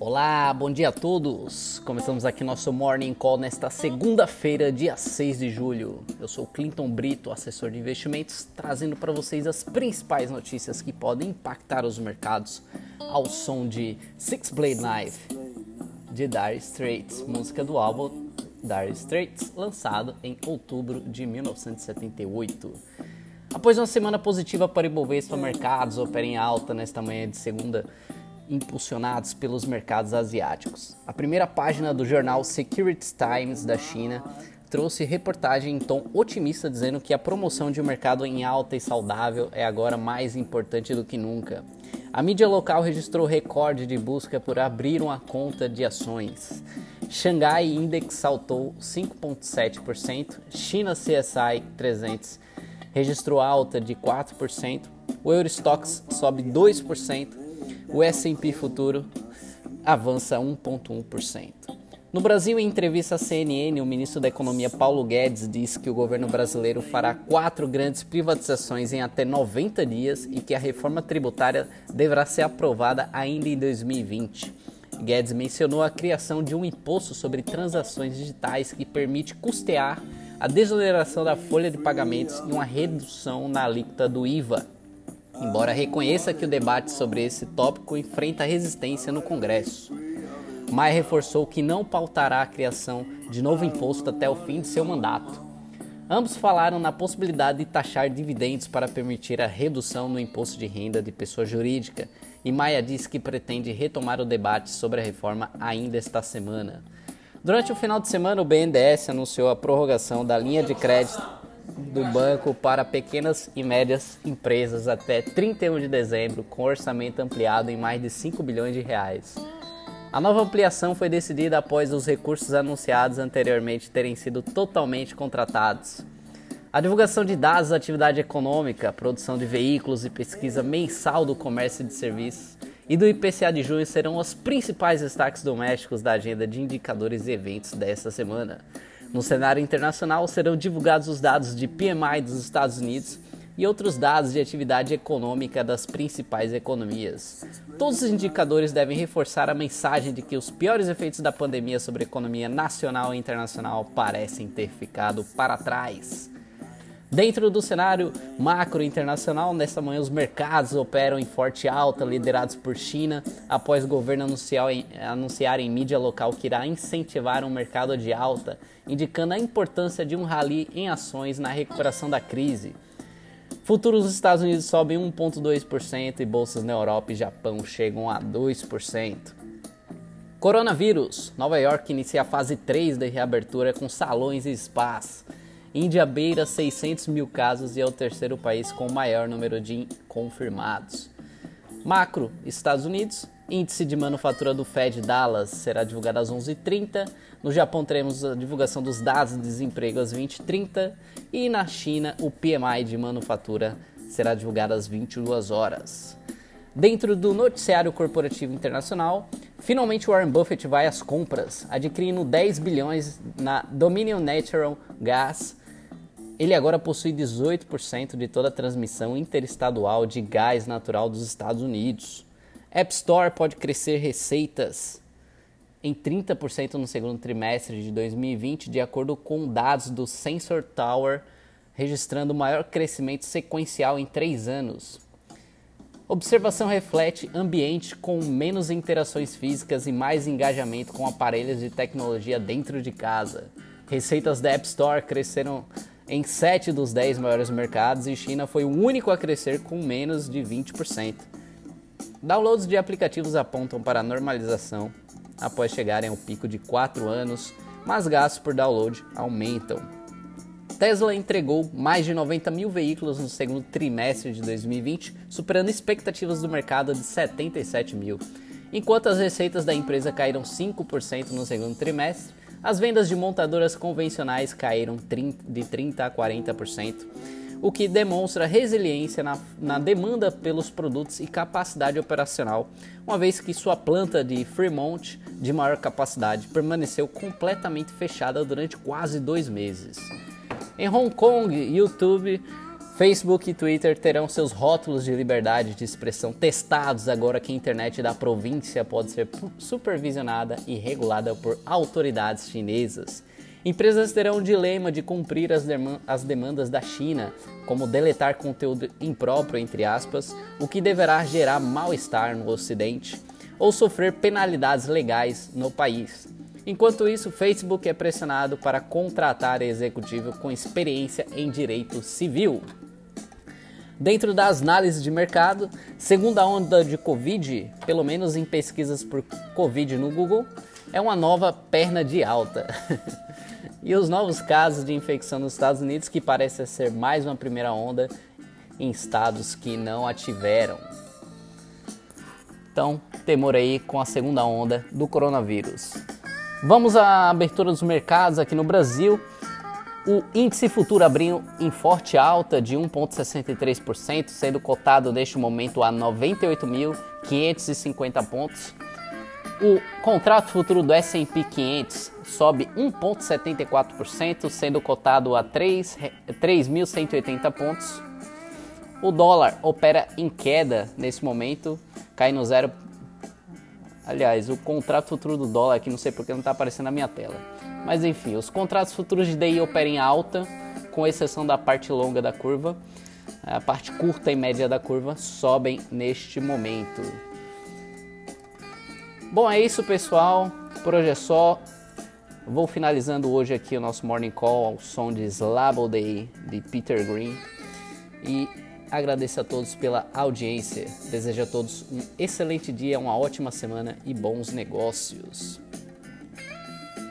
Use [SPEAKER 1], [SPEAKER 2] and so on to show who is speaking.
[SPEAKER 1] Olá, bom dia a todos! Começamos aqui nosso Morning Call nesta segunda-feira, dia 6 de julho. Eu sou Clinton Brito, assessor de investimentos, trazendo para vocês as principais notícias que podem impactar os mercados ao som de Six Blade Knife de Dire Straits, música do álbum Dire Straits, lançado em outubro de 1978. Após uma semana positiva para Ibovespa, mercados operam em alta nesta manhã de segunda impulsionados pelos mercados asiáticos. A primeira página do jornal Securities Times da China trouxe reportagem em tom otimista dizendo que a promoção de um mercado em alta e saudável é agora mais importante do que nunca. A mídia local registrou recorde de busca por abrir uma conta de ações. Xangai Index saltou 5,7%, China CSI 300 registrou alta de 4%, o Eurostox sobe 2%, o S&P futuro avança 1,1%. No Brasil, em entrevista à CNN, o ministro da Economia Paulo Guedes disse que o governo brasileiro fará quatro grandes privatizações em até 90 dias e que a reforma tributária deverá ser aprovada ainda em 2020. Guedes mencionou a criação de um imposto sobre transações digitais que permite custear a desoneração da folha de pagamentos e uma redução na alíquota do IVA embora reconheça que o debate sobre esse tópico enfrenta resistência no Congresso. Maia reforçou que não pautará a criação de novo imposto até o fim de seu mandato. Ambos falaram na possibilidade de taxar dividendos para permitir a redução no imposto de renda de pessoa jurídica, e Maia disse que pretende retomar o debate sobre a reforma ainda esta semana. Durante o final de semana, o BNDES anunciou a prorrogação da linha de crédito do banco para pequenas e médias empresas até 31 de dezembro, com orçamento ampliado em mais de 5 bilhões de reais. A nova ampliação foi decidida após os recursos anunciados anteriormente terem sido totalmente contratados. A divulgação de dados da atividade econômica, produção de veículos e pesquisa mensal do comércio de serviços e do IPCA de junho serão os principais destaques domésticos da agenda de indicadores e eventos desta semana. No cenário internacional, serão divulgados os dados de PMI dos Estados Unidos e outros dados de atividade econômica das principais economias. Todos os indicadores devem reforçar a mensagem de que os piores efeitos da pandemia sobre a economia nacional e internacional parecem ter ficado para trás. Dentro do cenário macro internacional, nesta manhã os mercados operam em forte alta, liderados por China, após o governo anunciar em, anunciar em mídia local que irá incentivar um mercado de alta, indicando a importância de um rally em ações na recuperação da crise. Futuros dos Estados Unidos sobem 1,2% e bolsas na Europa e Japão chegam a 2%. Coronavírus. Nova York inicia a fase 3 da reabertura com salões e spas. Índia beira 600 mil casos e é o terceiro país com o maior número de confirmados. Macro, Estados Unidos, índice de manufatura do Fed Dallas será divulgado às 11h30. No Japão teremos a divulgação dos dados de desemprego às 20h30 e na China o PMI de manufatura será divulgado às 22 horas. Dentro do noticiário corporativo internacional, finalmente Warren Buffett vai às compras, adquirindo 10 bilhões na Dominion Natural Gas. Ele agora possui 18% de toda a transmissão interestadual de gás natural dos Estados Unidos. App Store pode crescer receitas em 30% no segundo trimestre de 2020, de acordo com dados do Sensor Tower, registrando o maior crescimento sequencial em três anos. Observação reflete ambiente com menos interações físicas e mais engajamento com aparelhos de tecnologia dentro de casa. Receitas da App Store cresceram em 7 dos 10 maiores mercados e China foi o único a crescer com menos de 20%. Downloads de aplicativos apontam para normalização após chegarem ao pico de 4 anos, mas gastos por download aumentam. Tesla entregou mais de 90 mil veículos no segundo trimestre de 2020, superando expectativas do mercado de 77 mil. Enquanto as receitas da empresa caíram 5% no segundo trimestre, as vendas de montadoras convencionais caíram de 30% a 40%, o que demonstra resiliência na, na, demanda pelos produtos e capacidade operacional, uma vez que sua planta de Fremont, de maior capacidade, permaneceu completamente fechada durante quase dois meses. Em Hong Kong, YouTube Facebook e Twitter terão seus rótulos de liberdade de expressão testados agora que a internet da província pode ser supervisionada e regulada por autoridades chinesas. Empresas terão o dilema de cumprir as, as demandas da China, como deletar conteúdo impróprio, entre aspas, o que deverá gerar mal-estar no Ocidente, ou sofrer penalidades legais no país. Enquanto isso, Facebook é pressionado para contratar executivo com experiência em direito civil. Dentro das análises de mercado, segunda onda de Covid, pelo menos em pesquisas por Covid no Google, é uma nova perna de alta. e os novos casos de infecção nos Estados Unidos, que parece ser mais uma primeira onda em estados que não a tiveram. Então, temor aí com a segunda onda do coronavírus. Vamos à abertura dos mercados aqui no Brasil. O índice futuro abriu em forte alta de 1,63%, sendo cotado neste momento a 98.550 pontos. O contrato futuro do S&P 500 sobe 1,74%, sendo cotado a 3.180 pontos. O dólar opera em queda nesse momento, cai no zero. Aliás, o contrato futuro do dólar aqui não sei porque não está aparecendo na minha tela mas enfim, os contratos futuros de DI operam em alta, com exceção da parte longa da curva. A parte curta e média da curva sobem neste momento. Bom, é isso, pessoal. Por hoje é só. Vou finalizando hoje aqui o nosso Morning Call ao som de Slabo Day de Peter Green. E agradeço a todos pela audiência. Desejo a todos um excelente dia, uma ótima semana e bons negócios.